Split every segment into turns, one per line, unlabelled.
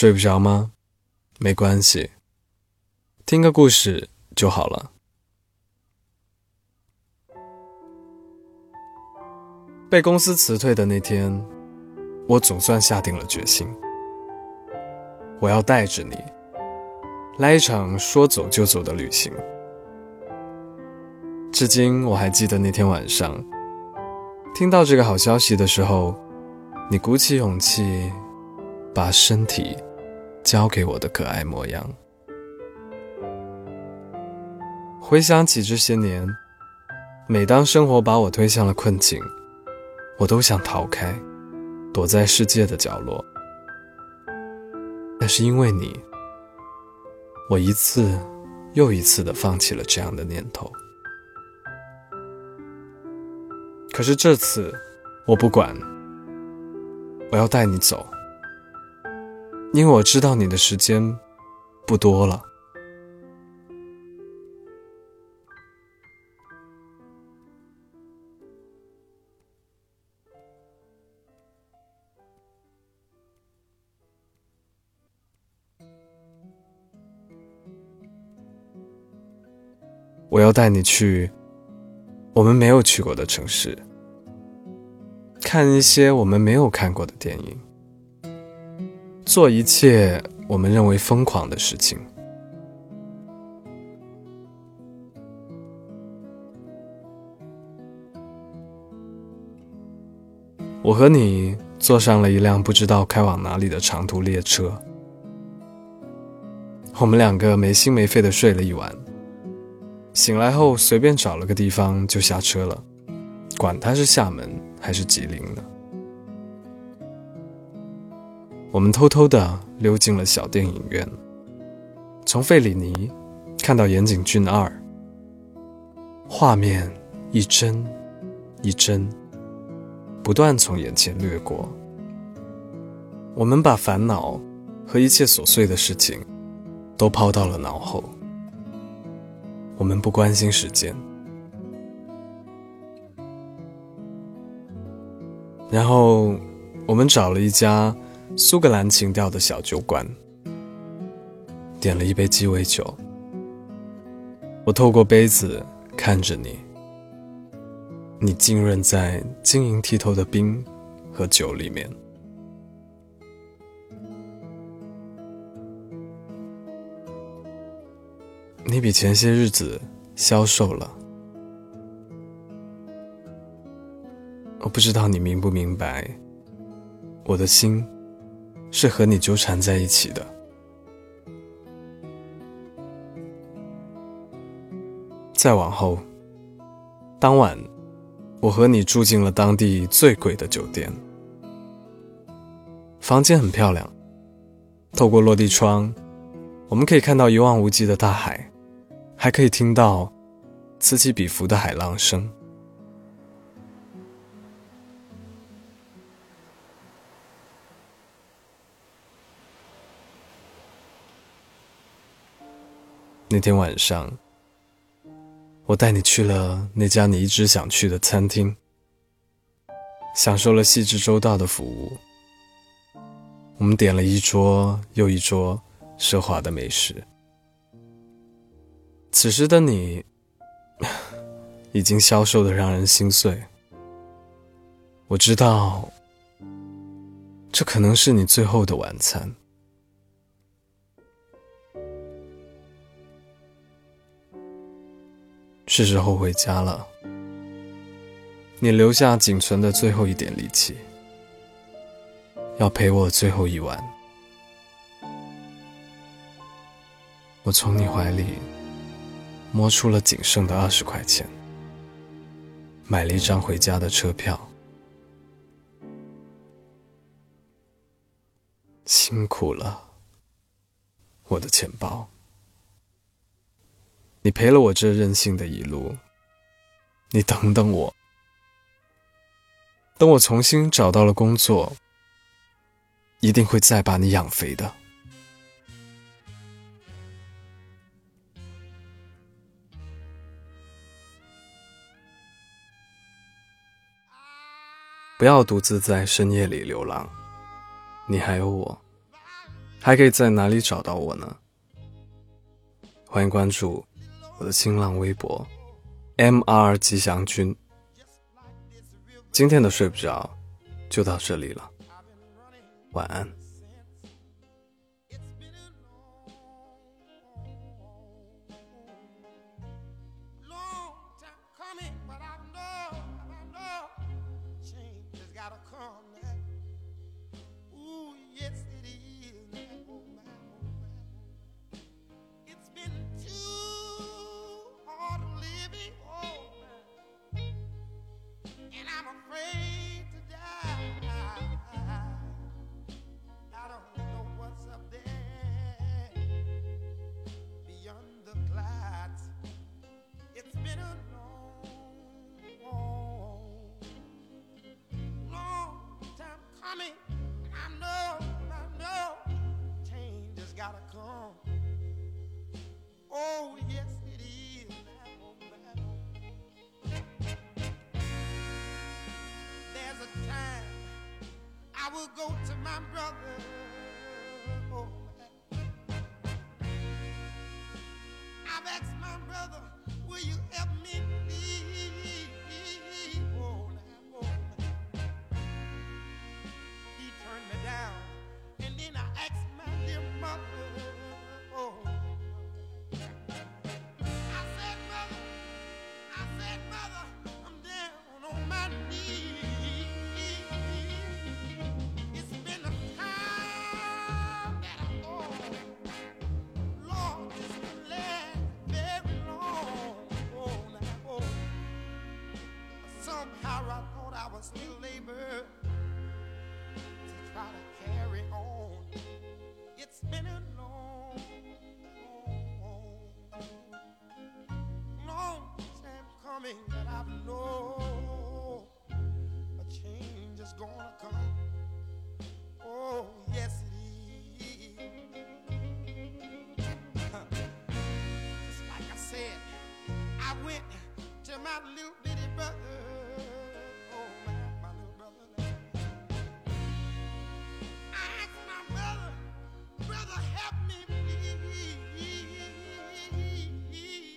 睡不着吗？没关系，听个故事就好了。被公司辞退的那天，我总算下定了决心，我要带着你来一场说走就走的旅行。至今我还记得那天晚上，听到这个好消息的时候，你鼓起勇气，把身体交给我的可爱模样。回想起这些年，每当生活把我推向了困境，我都想逃开，躲在世界的角落。但是因为你，我一次又一次的放弃了这样的念头。可是这次，我不管，我要带你走，因为我知道你的时间不多了。我要带你去我们没有去过的城市，看一些我们没有看过的电影，做一切我们认为疯狂的事情。我和你坐上了一辆不知道开往哪里的长途列车，我们两个没心没肺的睡了一晚。醒来后，随便找了个地方就下车了，管他是厦门还是吉林呢。我们偷偷的溜进了小电影院，从费里尼看到岩井俊二，画面一帧一帧不断从眼前掠过。我们把烦恼和一切琐碎的事情都抛到了脑后。我们不关心时间，然后我们找了一家苏格兰情调的小酒馆，点了一杯鸡尾酒。我透过杯子看着你，你浸润在晶莹剔透的冰和酒里面。你比前些日子消瘦了，我不知道你明不明白，我的心是和你纠缠在一起的。再往后，当晚，我和你住进了当地最贵的酒店，房间很漂亮，透过落地窗，我们可以看到一望无际的大海。还可以听到此起彼伏的海浪声。那天晚上，我带你去了那家你一直想去的餐厅，享受了细致周到的服务。我们点了一桌又一桌奢华的美食。此时的你，已经消瘦的让人心碎。我知道，这可能是你最后的晚餐。是时候回家了。你留下仅存的最后一点力气，要陪我最后一晚。我从你怀里。摸出了仅剩的二十块钱，买了一张回家的车票。辛苦了，我的钱包。你陪了我这任性的一路，你等等我，等我重新找到了工作，一定会再把你养肥的。不要独自在深夜里流浪，你还有我。还可以在哪里找到我呢？欢迎关注我的新浪微博 “M.R. 吉祥君”。今天的睡不着就到这里了，晚安。
Will go to my brother. Oh, I've asked my brother, will you help me please? my little bitty brother. Oh, my. I asked my mother, brother, help me, please.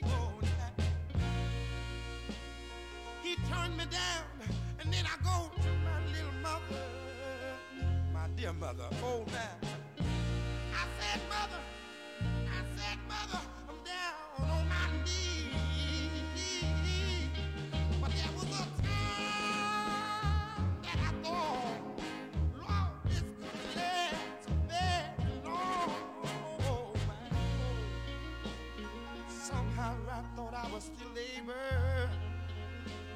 Oh, now. He turned me down, and then I go to my little mother, my dear mother. Oh. I said, mother. was still labor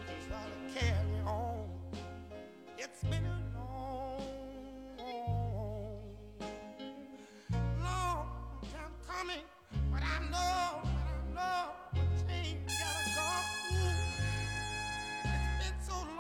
to try to carry on. It's been a long, long time coming, but I know, but I know, change gotta go. It's been so long.